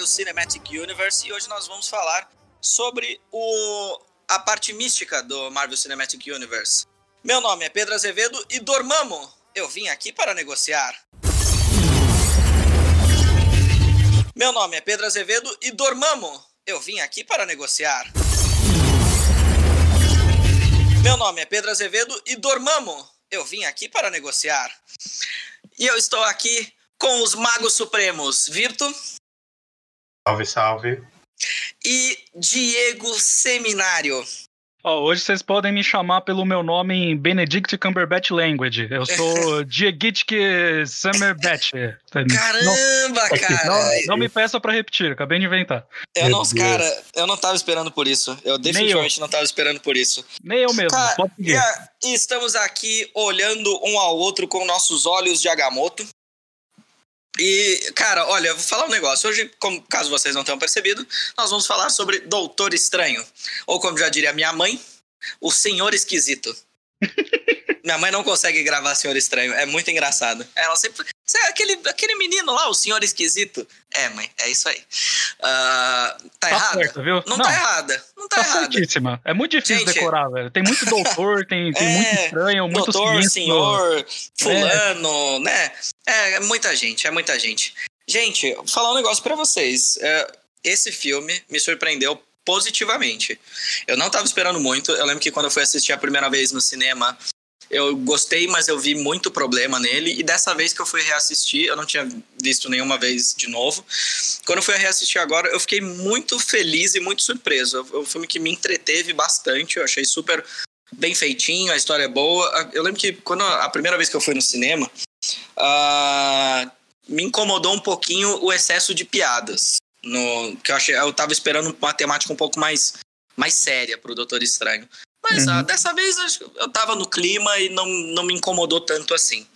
Marvel Cinematic Universe e hoje nós vamos falar sobre o, a parte mística do Marvel Cinematic Universe. Meu nome é Pedro Azevedo e Dormamo, eu vim aqui para negociar. Meu nome é Pedro Azevedo e Dormamo, eu vim aqui para negociar. Meu nome é Pedro Azevedo e Dormamo, eu vim aqui para negociar. E eu estou aqui com os Magos Supremos, Virto. Salve, salve. E Diego Seminário. Oh, hoje vocês podem me chamar pelo meu nome em Benedict Cumberbatch Language. Eu sou Diegitk Summerbatch. Caramba, não, cara! Não, não, me peça para repetir, acabei de inventar. Eu não, cara, eu não tava esperando por isso. Eu definitivamente eu. não tava esperando por isso. Nem eu mesmo, cara, pode seguir. E estamos aqui olhando um ao outro com nossos olhos de Agamotto. E, cara, olha, vou falar um negócio. Hoje, como, caso vocês não tenham percebido, nós vamos falar sobre Doutor Estranho. Ou, como já diria minha mãe, o Senhor Esquisito. minha mãe não consegue gravar Senhor Estranho. É muito engraçado. Ela sempre. Você é aquele, aquele menino lá, o Senhor Esquisito. É, mãe, é isso aí. Uh, tá, tá errada? Certo, viu? Não, não, tá errada. Não tá, tá errada. certíssima. É muito difícil Gente, decorar, velho. Tem muito doutor, tem, tem é, muito estranho, muito Doutor, sinistro. senhor, fulano, é. né? É, é muita gente, é muita gente. Gente, vou falar um negócio para vocês. É, esse filme me surpreendeu positivamente. Eu não tava esperando muito. Eu lembro que quando eu fui assistir a primeira vez no cinema, eu gostei, mas eu vi muito problema nele. E dessa vez que eu fui reassistir, eu não tinha visto nenhuma vez de novo. Quando eu fui reassistir agora, eu fiquei muito feliz e muito surpreso. É um filme que me entreteve bastante. Eu achei super bem feitinho, a história é boa. Eu lembro que quando a primeira vez que eu fui no cinema, uh, me incomodou um pouquinho o excesso de piadas. No, que eu achei, eu tava esperando uma temática um pouco mais, mais séria pro Doutor Estranho. Mas uhum. ah, dessa vez eu tava no clima e não, não me incomodou tanto assim.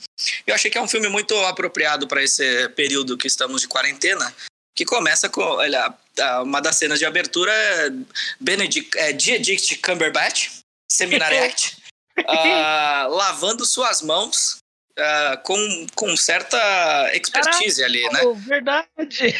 Eu achei que é um filme muito apropriado para esse período que estamos de quarentena, que começa com. Olha, uma das cenas de abertura é Benedict, é, Benedict Cumberbatch, Seminariact, uh, lavando suas mãos uh, com, com certa expertise Caraca, ali, né? Verdade!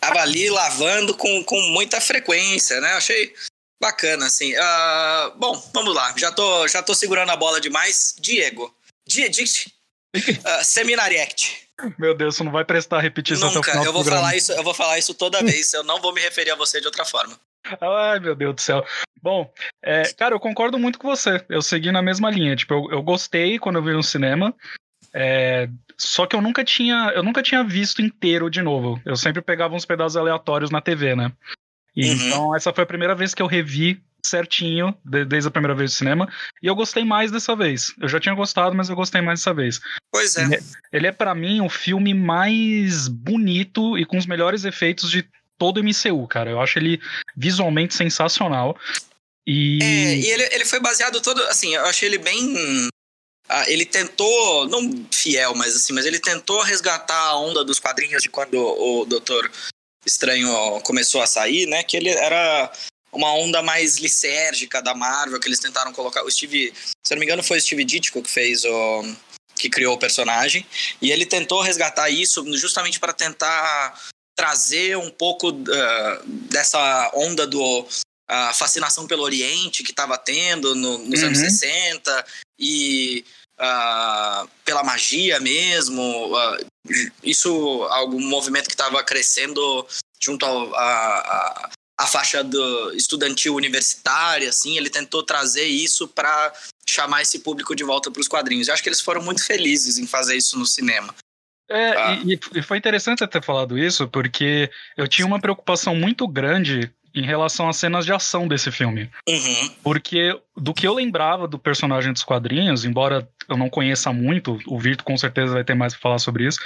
Tava ali lavando com, com muita frequência, né? Achei bacana, assim. Uh, bom, vamos lá. Já tô, já tô segurando a bola demais. Diego. Diedict uh, Seminariact. Meu Deus, você não vai prestar repetição Nunca. até o final eu vou falar isso, eu vou falar isso toda vez. Eu não vou me referir a você de outra forma. Ai, meu Deus do céu. Bom, é, cara, eu concordo muito com você. Eu segui na mesma linha. Tipo, eu, eu gostei quando eu vi no cinema. É, só que eu nunca tinha, eu nunca tinha visto inteiro de novo. Eu sempre pegava uns pedaços aleatórios na TV, né? E, uhum. Então, essa foi a primeira vez que eu revi certinho, de, desde a primeira vez do cinema, e eu gostei mais dessa vez. Eu já tinha gostado, mas eu gostei mais dessa vez. Pois é. Ele, ele é, para mim, o filme mais bonito e com os melhores efeitos de todo o MCU, cara. Eu acho ele visualmente sensacional. E... É, e ele, ele foi baseado todo, assim, eu achei ele bem ah, ele tentou, não fiel, mas assim, mas ele tentou resgatar a onda dos quadrinhos de quando o Doutor Estranho começou a sair, né? Que ele era uma onda mais lisérgica da Marvel, que eles tentaram colocar. O Steve, se eu não me engano, foi o Steve Ditko que fez o. que criou o personagem. E ele tentou resgatar isso justamente para tentar trazer um pouco uh, dessa onda do a fascinação pelo Oriente que estava tendo no, nos uhum. anos 60 e uh, pela magia mesmo. Uh, isso algum movimento que estava crescendo junto à a, faixa do estudantil universitária, assim, ele tentou trazer isso para chamar esse público de volta para os quadrinhos. Eu acho que eles foram muito felizes em fazer isso no cinema. É, ah. e, e, foi interessante ter falado isso, porque eu tinha uma preocupação muito grande em relação às cenas de ação desse filme. Uhum. Porque do que eu lembrava do personagem dos quadrinhos, embora eu não conheça muito, o Virto com certeza vai ter mais pra falar sobre isso.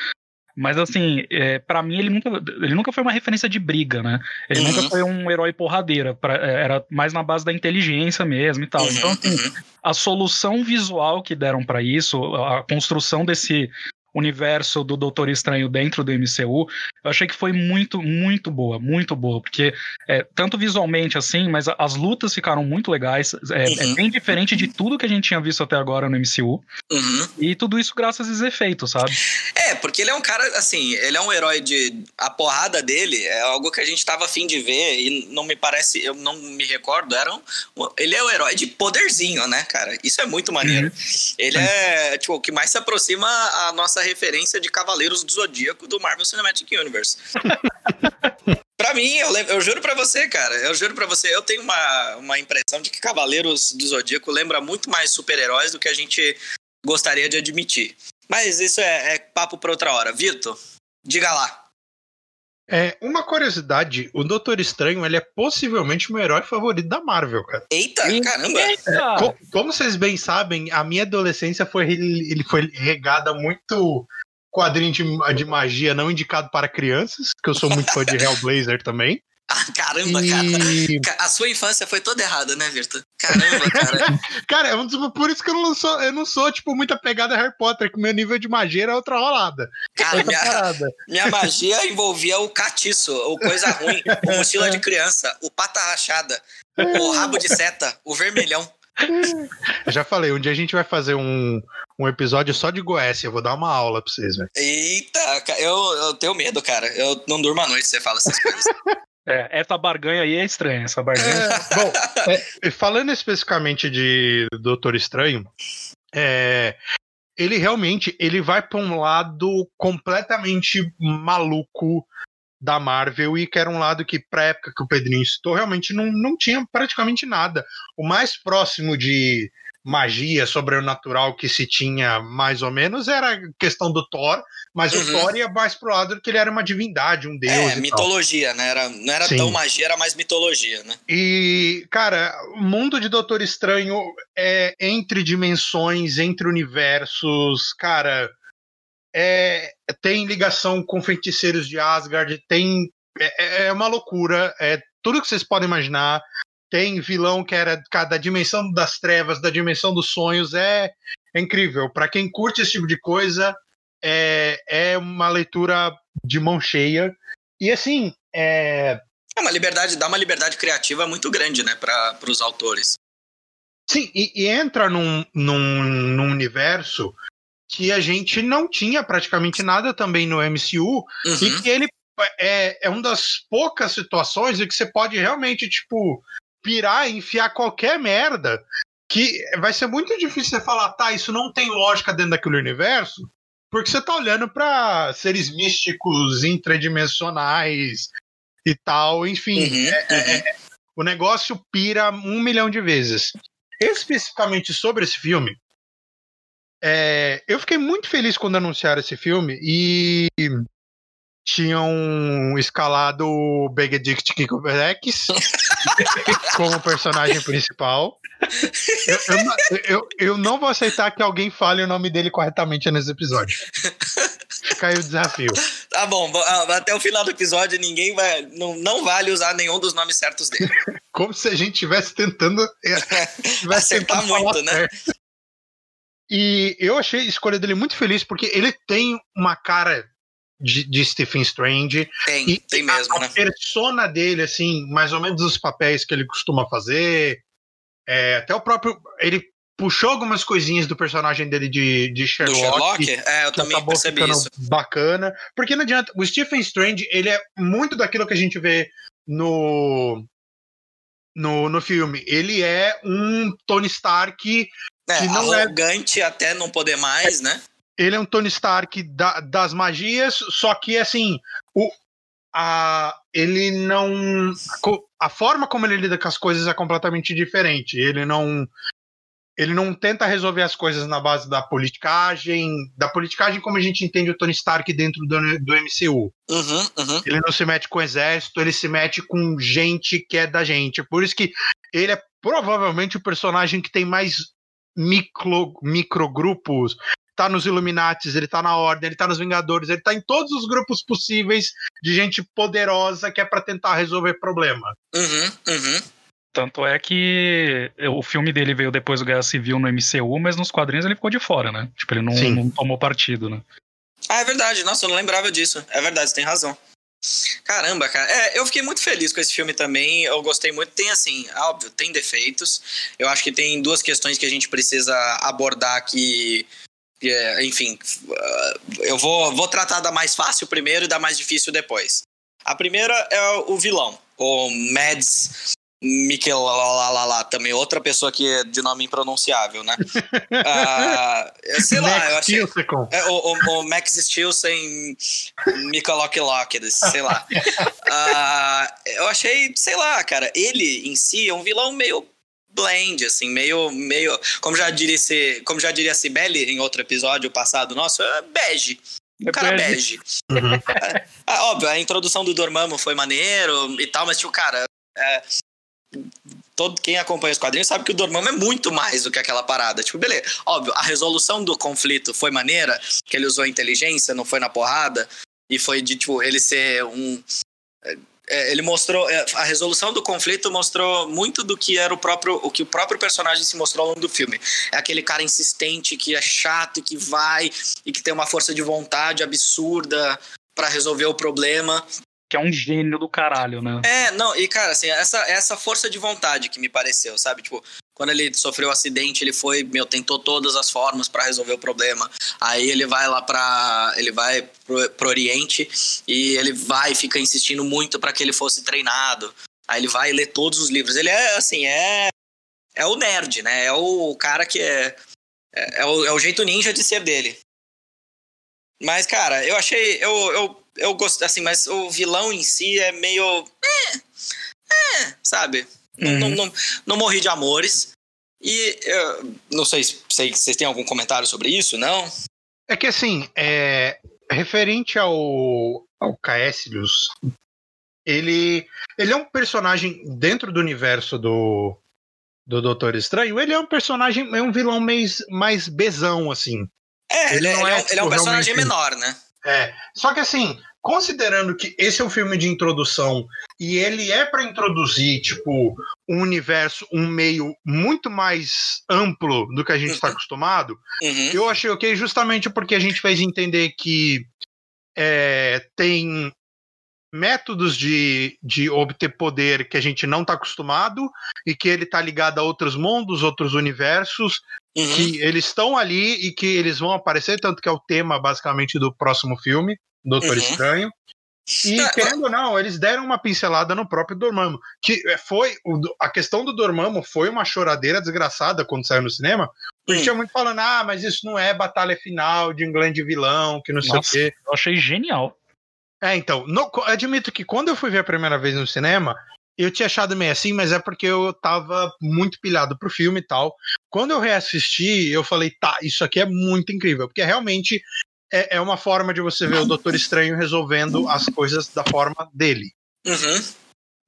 Mas assim, é, para mim ele nunca, ele nunca foi uma referência de briga, né? Ele uhum. nunca foi um herói porradeira, pra, é, era mais na base da inteligência mesmo e tal. Uhum. Então, assim, uhum. a solução visual que deram para isso, a construção desse universo do Doutor Estranho dentro do MCU, eu achei que foi muito, muito boa, muito boa, porque é, tanto visualmente assim, mas as lutas ficaram muito legais, é, é uhum. é, bem diferente de tudo que a gente tinha visto até agora no MCU, uhum. e tudo isso graças a esses efeitos, sabe? É, porque ele é um cara, assim, ele é um herói de... a porrada dele é algo que a gente tava afim de ver, e não me parece, eu não me recordo, era um, ele é o herói de poderzinho, né, cara? Isso é muito maneiro. Uhum. Ele é, tipo, o que mais se aproxima a nossa referência de Cavaleiros do Zodíaco do Marvel Cinematic Universe. Pra mim, eu, eu juro pra você, cara, eu juro pra você, eu tenho uma, uma impressão de que Cavaleiros do Zodíaco lembra muito mais super-heróis do que a gente gostaria de admitir. Mas isso é, é papo pra outra hora. Vitor, diga lá. É, uma curiosidade, o Doutor Estranho, ele é possivelmente o meu herói favorito da Marvel, cara. Eita, caramba! Eita. É, como, como, vocês bem sabem, a minha adolescência foi, ele foi regada muito quadrinho de, de magia não indicado para crianças, que eu sou muito fã de Hellblazer também. Ah, caramba, e... cara. A sua infância foi toda errada, né, Virta? Caramba, cara. cara, é por isso que eu não sou, eu não sou, tipo, muita pegada Harry Potter, que meu nível de magia era outra rolada. Cara, outra minha, minha, magia envolvia o catiço, o coisa ruim, o mochila de criança, o pata rachada, o rabo de seta, o vermelhão. Eu já falei, um dia a gente vai fazer um, um episódio só de Goécia. Eu vou dar uma aula pra vocês, velho. Eita, eu, eu tenho medo, cara. Eu não durmo à noite se você fala essas coisas. É, essa barganha aí é estranha, essa barganha. É, bom, é, falando especificamente de Doutor Estranho, é, ele realmente ele vai para um lado completamente maluco da Marvel e que era um lado que, pra época que o Pedrinho citou, realmente não, não tinha praticamente nada. O mais próximo de magia sobrenatural que se tinha mais ou menos era questão do Thor, mas uhum. o Thor ia mais pro lado que ele era uma divindade, um deus. É, mitologia, tal. né? Era, não era Sim. tão magia, era mais mitologia, né? E, cara, o mundo de Doutor Estranho é entre dimensões, entre universos, cara. É, tem ligação com feiticeiros de Asgard, tem. É, é uma loucura, é tudo que vocês podem imaginar tem vilão que era da dimensão das trevas, da dimensão dos sonhos, é, é incrível. Para quem curte esse tipo de coisa, é, é uma leitura de mão cheia. E assim, é. É uma liberdade, dá uma liberdade criativa muito grande, né, para os autores. Sim, e, e entra num, num, num, universo que a gente não tinha praticamente nada também no MCU, uhum. e que ele é, é uma das poucas situações em que você pode realmente, tipo, pirar e enfiar qualquer merda que vai ser muito difícil você falar, tá, isso não tem lógica dentro daquele universo, porque você tá olhando para seres místicos intradimensionais e tal, enfim. Uhum, é, é, uhum. É, o negócio pira um milhão de vezes. Especificamente sobre esse filme, é, eu fiquei muito feliz quando anunciaram esse filme e tinham escalado o Benedict Cumberbatch como personagem principal. Eu, eu, eu, eu, não vou aceitar que alguém fale o nome dele corretamente nesse episódio. Fica aí o desafio. Tá bom, ah, até o final do episódio ninguém vai. Não, não vale usar nenhum dos nomes certos dele. Como se a gente estivesse tentando. Tivesse Acertar tentando muito, né? Certo. E eu achei a escolha dele muito feliz, porque ele tem uma cara de, de Stephen Strange. Tem, e tem mesmo, a, né? A persona dele, assim, mais ou menos os papéis que ele costuma fazer. É, até o próprio. Ele puxou algumas coisinhas do personagem dele de, de Sherlock. Do Sherlock? É, eu também percebi isso. Bacana. Porque não adianta. O Stephen Strange, ele é muito daquilo que a gente vê no. No, no filme. Ele é um Tony Stark. É, que não é arrogante é... até não poder mais, né? Ele é um Tony Stark da, das magias, só que assim, o, a, ele não. A forma como ele lida com as coisas é completamente diferente. Ele não. Ele não tenta resolver as coisas na base da politicagem, da politicagem como a gente entende o Tony Stark dentro do, do MCU. Uhum, uhum. Ele não se mete com o exército, ele se mete com gente que é da gente. Por isso que ele é provavelmente o personagem que tem mais micro, microgrupos tá nos Illuminates, ele tá na Ordem, ele tá nos Vingadores, ele tá em todos os grupos possíveis de gente poderosa que é para tentar resolver problema. Uhum, uhum. Tanto é que o filme dele veio depois do Guerra Civil no MCU, mas nos quadrinhos ele ficou de fora, né? Tipo, ele não, não tomou partido, né? Ah, é verdade. Nossa, eu não lembrava disso. É verdade, você tem razão. Caramba, cara. É, eu fiquei muito feliz com esse filme também. Eu gostei muito. Tem, assim, óbvio, tem defeitos. Eu acho que tem duas questões que a gente precisa abordar aqui. É, enfim, uh, eu vou, vou tratar da mais fácil primeiro e da mais difícil depois. A primeira é o vilão, o Mads Mikel lá, também outra pessoa que é de nome impronunciável, né? uh, sei lá, Max eu achei. É, o, o, o, Max Stilson Mikalok sei lá. Uh, eu achei, sei lá, cara, ele em si é um vilão meio blend, assim, meio, meio, como já diria, como já diria Cibele em outro episódio passado nosso, é bege. O cara bege. Uhum. É, é, óbvio, a introdução do Dormammu foi maneiro e tal, mas, tipo, cara, é, todo quem acompanha os quadrinhos sabe que o Dormammu é muito mais do que aquela parada. Tipo, beleza, óbvio, a resolução do conflito foi maneira, que ele usou inteligência, não foi na porrada, e foi de, tipo, ele ser um. É, ele mostrou. É, a resolução do conflito mostrou muito do que era o próprio. o que o próprio personagem se mostrou ao longo do filme. É aquele cara insistente que é chato e que vai e que tem uma força de vontade absurda para resolver o problema que é um gênio do caralho, né? É, não, e cara, assim, essa, essa força de vontade que me pareceu, sabe? Tipo, quando ele sofreu um acidente, ele foi, meu, tentou todas as formas para resolver o problema. Aí ele vai lá para ele vai pro, pro Oriente e ele vai fica insistindo muito para que ele fosse treinado. Aí ele vai ler todos os livros. Ele é assim, é é o nerd, né? É o cara que é é, é o, é o jeito ninja de ser dele. Mas, cara, eu achei. Eu, eu eu gosto, assim, mas o vilão em si é meio. É, é, sabe? Uhum. Não, não, não, morri de amores. E eu não sei se vocês têm algum comentário sobre isso, não? É que assim, é, referente ao, ao Caecilius, ele, ele é um personagem dentro do universo do, do Doutor Estranho, ele é um personagem, é um vilão mais, mais bezão, assim. É, ele, ele, é, é, ele é um personagem menor, né? É. Só que assim, considerando que esse é um filme de introdução e ele é para introduzir, tipo, um universo, um meio muito mais amplo do que a gente está uhum. acostumado, uhum. eu achei ok justamente porque a gente fez entender que é, tem métodos de, de obter poder que a gente não está acostumado e que ele está ligado a outros mundos, outros universos, uhum. que eles estão ali e que eles vão aparecer, tanto que é o tema basicamente do próximo filme, Doutor uhum. Estranho. E, é, querendo ou não, eles deram uma pincelada no próprio Dormammu. Que foi. A questão do Dormammu foi uma choradeira desgraçada quando saiu no cinema. Porque tinha muito falando, ah, mas isso não é batalha final de um grande vilão, que não Nossa, sei o quê. Eu achei genial. É, então, no, admito que quando eu fui ver a primeira vez no cinema, eu tinha achado meio assim, mas é porque eu tava muito pilhado pro filme e tal. Quando eu reassisti, eu falei, tá, isso aqui é muito incrível, porque realmente é, é uma forma de você ver o Doutor Estranho resolvendo as coisas da forma dele. Uhum.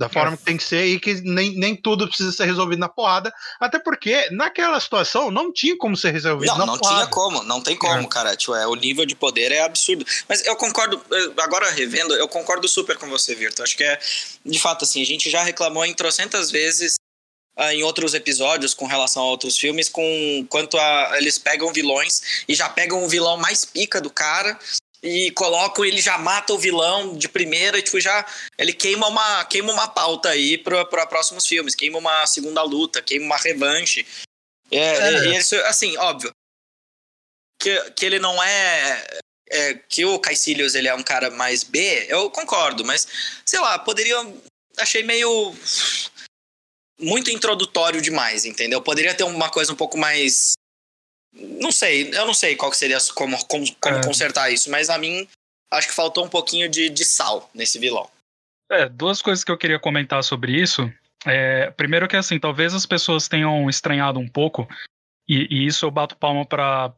Da forma é. que tem que ser e que nem, nem tudo precisa ser resolvido na porrada. Até porque, naquela situação, não tinha como ser resolvido não, na não porrada. Não, tinha como, não tem como, é. cara. Tipo, é, o nível de poder é absurdo. Mas eu concordo, agora revendo, eu concordo super com você, Virto. Acho que é, de fato, assim, a gente já reclamou em trocentas vezes em outros episódios com relação a outros filmes, com quanto a eles pegam vilões e já pegam o vilão mais pica do cara e colocam ele já mata o vilão de primeira e tipo já ele queima uma queima uma pauta aí para próximos filmes queima uma segunda luta queima uma revanche é, é. E, isso assim óbvio que, que ele não é, é, que o Caecilius ele é um cara mais B eu concordo mas sei lá poderia achei meio muito introdutório demais entendeu poderia ter uma coisa um pouco mais não sei, eu não sei qual que seria como, como, como é. consertar isso, mas a mim acho que faltou um pouquinho de, de sal nesse vilão. É, duas coisas que eu queria comentar sobre isso. É, primeiro que assim, talvez as pessoas tenham estranhado um pouco, e, e isso eu bato palma para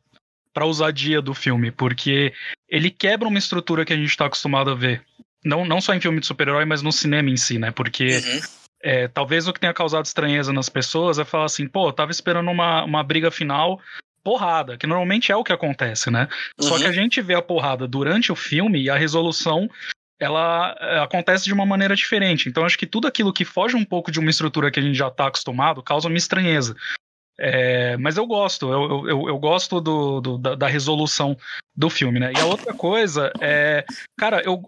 para ousadia do filme, porque ele quebra uma estrutura que a gente está acostumado a ver. Não, não só em filme de super-herói, mas no cinema em si, né? Porque uhum. É, talvez o que tenha causado estranheza nas pessoas é falar assim, pô, eu tava esperando uma, uma briga final porrada, que normalmente é o que acontece, né? Uhum. Só que a uhum. gente vê a porrada durante o filme e a resolução ela eh, acontece de uma maneira diferente. Então acho que tudo aquilo que foge um pouco de uma estrutura que a gente já está acostumado causa uma estranheza. É, mas eu gosto, eu, eu, eu gosto do, do da, da, resolução do filme, né? E a outra coisa é, cara, eu,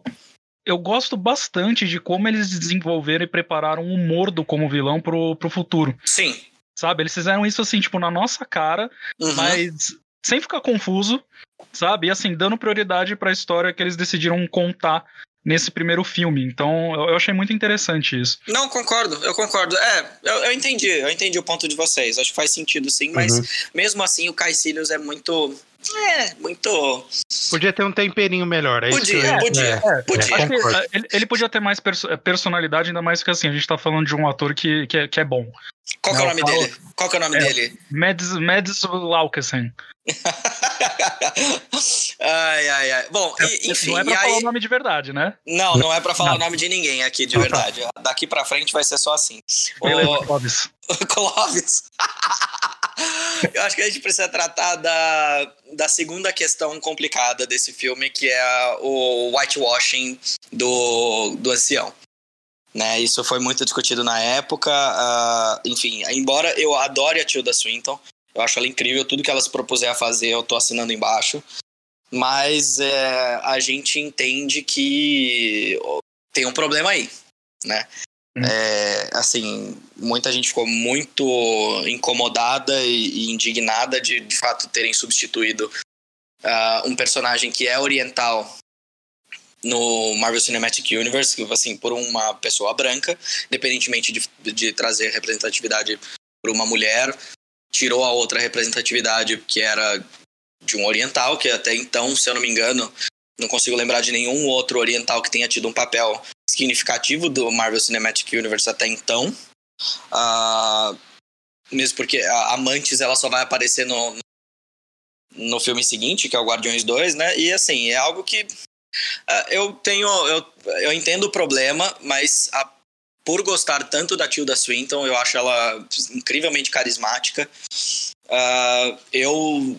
eu gosto bastante de como eles desenvolveram e prepararam o Mordo como vilão pro, pro futuro. Sim. Sabe? Eles fizeram isso assim, tipo, na nossa cara, uhum. mas sem ficar confuso, sabe? E assim, dando prioridade para a história que eles decidiram contar nesse primeiro filme. Então, eu, achei muito interessante isso. Não, concordo, eu concordo. É, eu, eu entendi, eu entendi o ponto de vocês. Acho que faz sentido sim, mas uhum. mesmo assim o Caecilius é muito é, muito. Podia ter um temperinho melhor, é podia, isso? Podia, é, é, podia. É, ele, ele, podia ter mais perso personalidade, ainda mais que assim, a gente tá falando de um ator que, que, é, que é bom. Qual é o nome falo... dele? Qual é o nome dele? Mads, Mads Laukesen. ai, ai, ai. Bom, e, enfim. Não é pra falar aí... o nome de verdade, né? Não, não é pra falar não. o nome de ninguém aqui, de verdade. Daqui pra frente vai ser só assim. o... Clóvis. Clóvis. Eu acho que a gente precisa tratar da, da segunda questão complicada desse filme, que é o whitewashing do, do ancião. Né, isso foi muito discutido na época. Uh, enfim, embora eu adore a Tilda Swinton, eu acho ela incrível, tudo que ela se propuser a fazer eu tô assinando embaixo. Mas é, a gente entende que tem um problema aí, né? Hum. É, assim, muita gente ficou muito incomodada e, e indignada de, de fato, terem substituído uh, um personagem que é oriental no Marvel Cinematic Universe, assim, por uma pessoa branca, independentemente de, de trazer representatividade por uma mulher, tirou a outra representatividade que era de um oriental, que até então, se eu não me engano, não consigo lembrar de nenhum outro oriental que tenha tido um papel significativo do Marvel Cinematic Universe até então. Uh, mesmo porque a Amantes ela só vai aparecer no, no filme seguinte, que é o Guardiões 2, né? E assim, é algo que uh, eu tenho. Eu, eu entendo o problema, mas a, por gostar tanto da Tilda Swinton, eu acho ela incrivelmente carismática. Uh, eu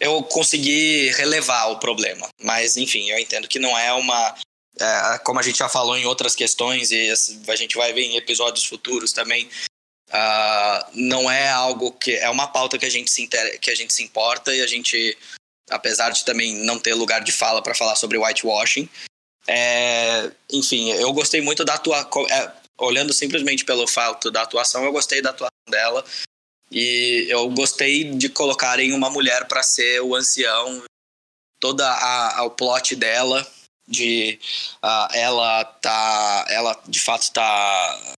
eu consegui relevar o problema. Mas, enfim, eu entendo que não é uma. É, como a gente já falou em outras questões, e a gente vai ver em episódios futuros também, uh, não é algo que. É uma pauta que a gente se, inter, que a gente se importa e a gente, apesar de também não ter lugar de fala para falar sobre whitewashing, é, enfim, eu gostei muito da atuação. É, olhando simplesmente pelo fato da atuação, eu gostei da atuação dela. E eu gostei de colocarem uma mulher para ser o ancião, toda a, a o plot dela de uh, ela tá ela de fato tá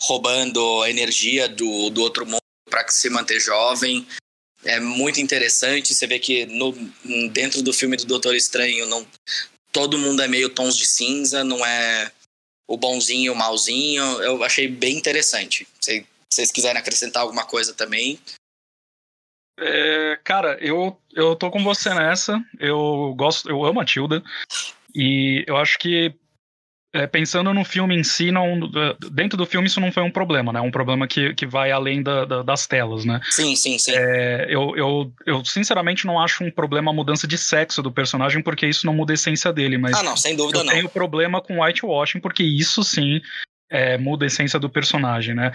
roubando a energia do, do outro mundo para se manter jovem é muito interessante você vê que no, dentro do filme do Doutor Estranho não todo mundo é meio tons de cinza não é o bonzinho o malzinho eu achei bem interessante se vocês quiserem acrescentar alguma coisa também. É, cara, eu, eu tô com você nessa. Eu gosto, eu amo a Tilda. E eu acho que é, pensando no filme em si, não, dentro do filme isso não foi um problema, né? Um problema que, que vai além da, da, das telas, né? Sim, sim, sim. É, eu, eu, eu sinceramente não acho um problema a mudança de sexo do personagem, porque isso não muda a essência dele, mas. Ah, não, sem dúvida eu não. tenho problema com whitewashing, porque isso sim é, muda a essência do personagem, né?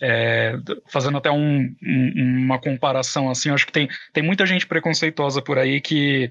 É, fazendo até um, um, uma comparação assim, acho que tem, tem muita gente preconceituosa por aí que,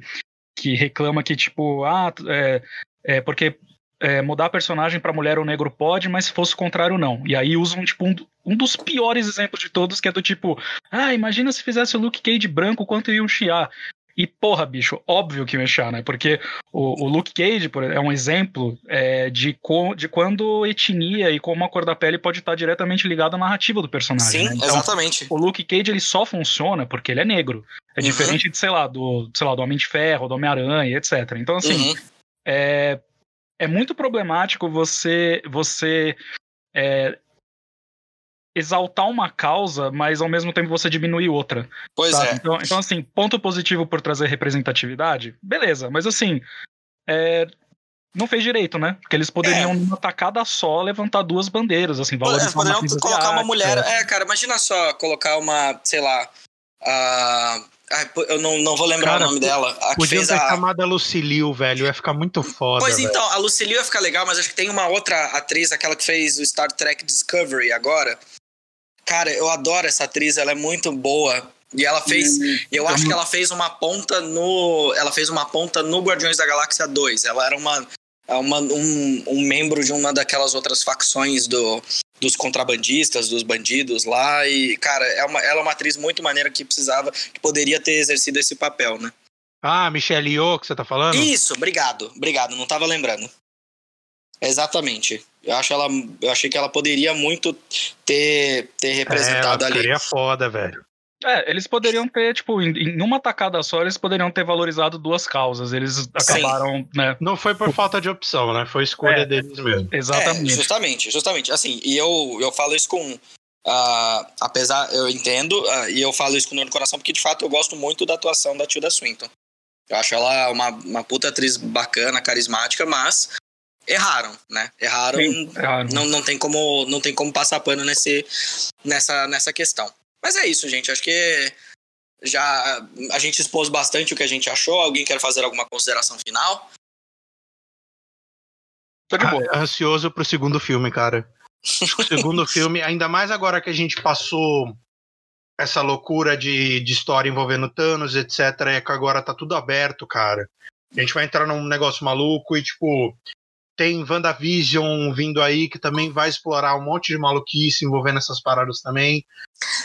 que reclama que, tipo, ah, é, é porque é, mudar personagem para mulher ou negro pode, mas se fosse o contrário, não. E aí usam, tipo, um, um dos piores exemplos de todos, que é do tipo, ah, imagina se fizesse o Luke Cage branco, quanto iam chiar. E, porra, bicho, óbvio que mexer, né? Porque o, o Luke Cage por, é um exemplo é, de, co, de quando etnia e como a cor da pele pode estar diretamente ligada à narrativa do personagem. Sim, né? então, exatamente. O Luke Cage ele só funciona porque ele é negro. É uhum. diferente de, sei lá, do, sei lá, do Homem de Ferro, do Homem-Aranha, etc. Então, assim, uhum. é, é muito problemático você, você é, exaltar uma causa, mas ao mesmo tempo você diminuir outra. Pois sabe? é. Então, então, assim, ponto positivo por trazer representatividade, beleza, mas assim, é, não fez direito, né? Porque eles poderiam, é. numa tacada só, levantar duas bandeiras, assim, valorizar é, poderiam uma colocar uma mulher. É, cara, imagina só colocar uma, sei lá. Uh... Ai, eu não, não vou lembrar Cara, o nome dela. A podia ter a... chamado a Lucilio, velho. Ia ficar muito foda. Pois velho. então, a Lucilio ia ficar legal, mas acho que tem uma outra atriz, aquela que fez o Star Trek Discovery agora Cara, eu adoro essa atriz, ela é muito boa. E ela fez. Hum, eu acho que ela fez uma ponta no. Ela fez uma ponta no Guardiões da Galáxia 2. Ela era uma, uma um, um membro de uma daquelas outras facções do, dos contrabandistas, dos bandidos lá. E, cara, é uma, ela é uma atriz muito maneira que precisava, que poderia ter exercido esse papel, né? Ah, Michelle Yeoh, que você tá falando? Isso, obrigado, obrigado, não tava lembrando. Exatamente. Eu, acho ela, eu achei que ela poderia muito ter, ter representado é, ela ali. Seria foda, velho. É, eles poderiam ter, tipo, em, em, uma tacada só, eles poderiam ter valorizado duas causas. Eles acabaram, Sim. né? Não foi por falta de opção, né? Foi escolha é, deles mesmo. Exatamente. É, justamente, justamente. Assim, e eu, eu falo isso com. Uh, apesar, eu entendo, uh, e eu falo isso com o coração, porque de fato eu gosto muito da atuação da Tilda Swinton. Eu acho ela uma, uma puta atriz bacana, carismática, mas erraram, né? Erraram. Sim, erraram. Não, não, tem como, não tem como passar pano nesse, nessa, nessa questão. Mas é isso, gente. Acho que já a gente expôs bastante o que a gente achou. Alguém quer fazer alguma consideração final? Tô de boa. Ah, ansioso pro segundo filme, cara. o segundo filme, ainda mais agora que a gente passou essa loucura de, de história envolvendo Thanos, etc. É que agora tá tudo aberto, cara. A gente vai entrar num negócio maluco e, tipo, tem WandaVision vindo aí que também vai explorar um monte de maluquice envolvendo essas paradas também.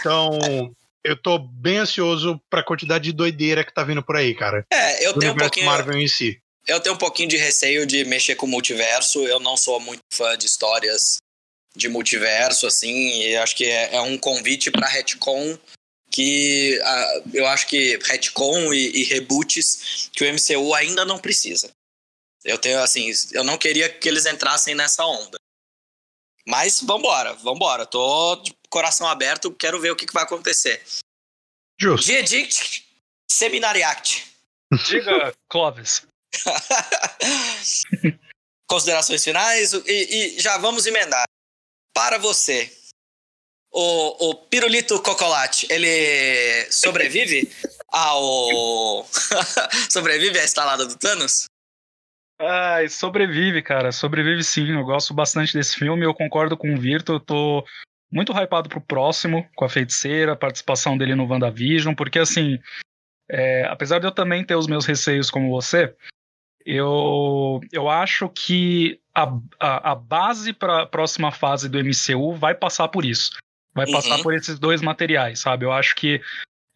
Então, eu tô bem ansioso pra quantidade de doideira que tá vindo por aí, cara. É, eu tenho um pouquinho. Marvel em si. Eu tenho um pouquinho de receio de mexer com o multiverso. Eu não sou muito fã de histórias de multiverso, assim, e acho que é, é um convite para retcon que uh, eu acho que retcon e, e reboots que o MCU ainda não precisa. Eu tenho assim, eu não queria que eles entrassem nessa onda. Mas vambora, vambora. Tô de coração aberto, quero ver o que, que vai acontecer. Justo. Diedict Seminariact. Diga, Clóvis. Considerações finais e, e, já vamos emendar. Para você, o, o pirulito cocolate, ele sobrevive ao. sobrevive à estalada do Thanos? Ai, sobrevive, cara. Sobrevive sim. Eu gosto bastante desse filme. Eu concordo com o Virto. Eu tô muito hypado pro próximo, com a feiticeira, a participação dele no WandaVision, porque assim, é, apesar de eu também ter os meus receios como você, eu, eu acho que a, a, a base para a próxima fase do MCU vai passar por isso. Vai uhum. passar por esses dois materiais, sabe? Eu acho que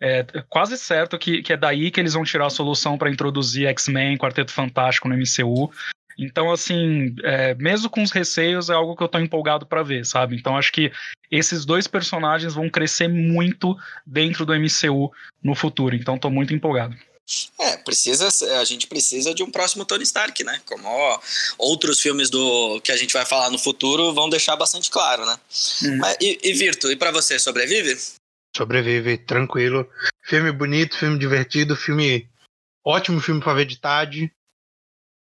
é quase certo que, que é daí que eles vão tirar a solução para introduzir X-Men, Quarteto Fantástico no MCU. Então, assim, é, mesmo com os receios, é algo que eu tô empolgado para ver, sabe? Então, acho que esses dois personagens vão crescer muito dentro do MCU no futuro. Então, tô muito empolgado. É, precisa, a gente precisa de um próximo Tony Stark, né? Como ó, outros filmes do que a gente vai falar no futuro vão deixar bastante claro, né? Hum. Mas, e, e Virto, e para você, sobrevive? Sobrevive, tranquilo. Filme bonito, filme divertido, filme ótimo filme para ver de tarde.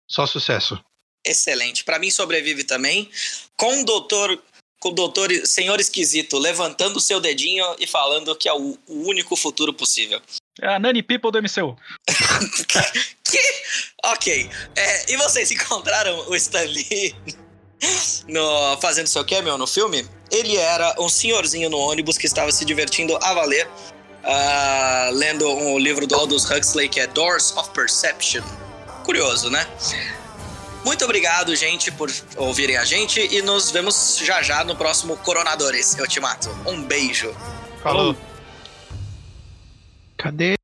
Só sucesso. Excelente. Para mim sobrevive também com o doutor com o doutor senhor esquisito levantando o seu dedinho e falando que é o, o único futuro possível. É a Nani People do MCU. que? Ok. É, e vocês encontraram o Stan Lee no, fazendo seu cameo no filme? Ele era um senhorzinho no ônibus que estava se divertindo a valer, uh, lendo um livro do Aldous Huxley que é Doors of Perception. Curioso, né? Muito obrigado, gente, por ouvirem a gente e nos vemos já já no próximo Coronadores. Eu te mato. Um beijo. Falou. Cadê?